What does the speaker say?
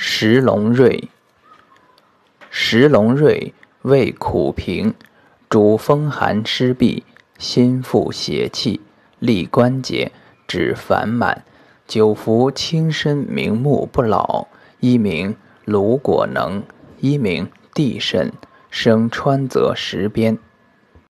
石龙瑞。石龙瑞味苦平，主风寒湿痹、心腹邪气、利关节、止烦满。久服轻身明目不老，一名芦果能，一名地肾，生川泽石边。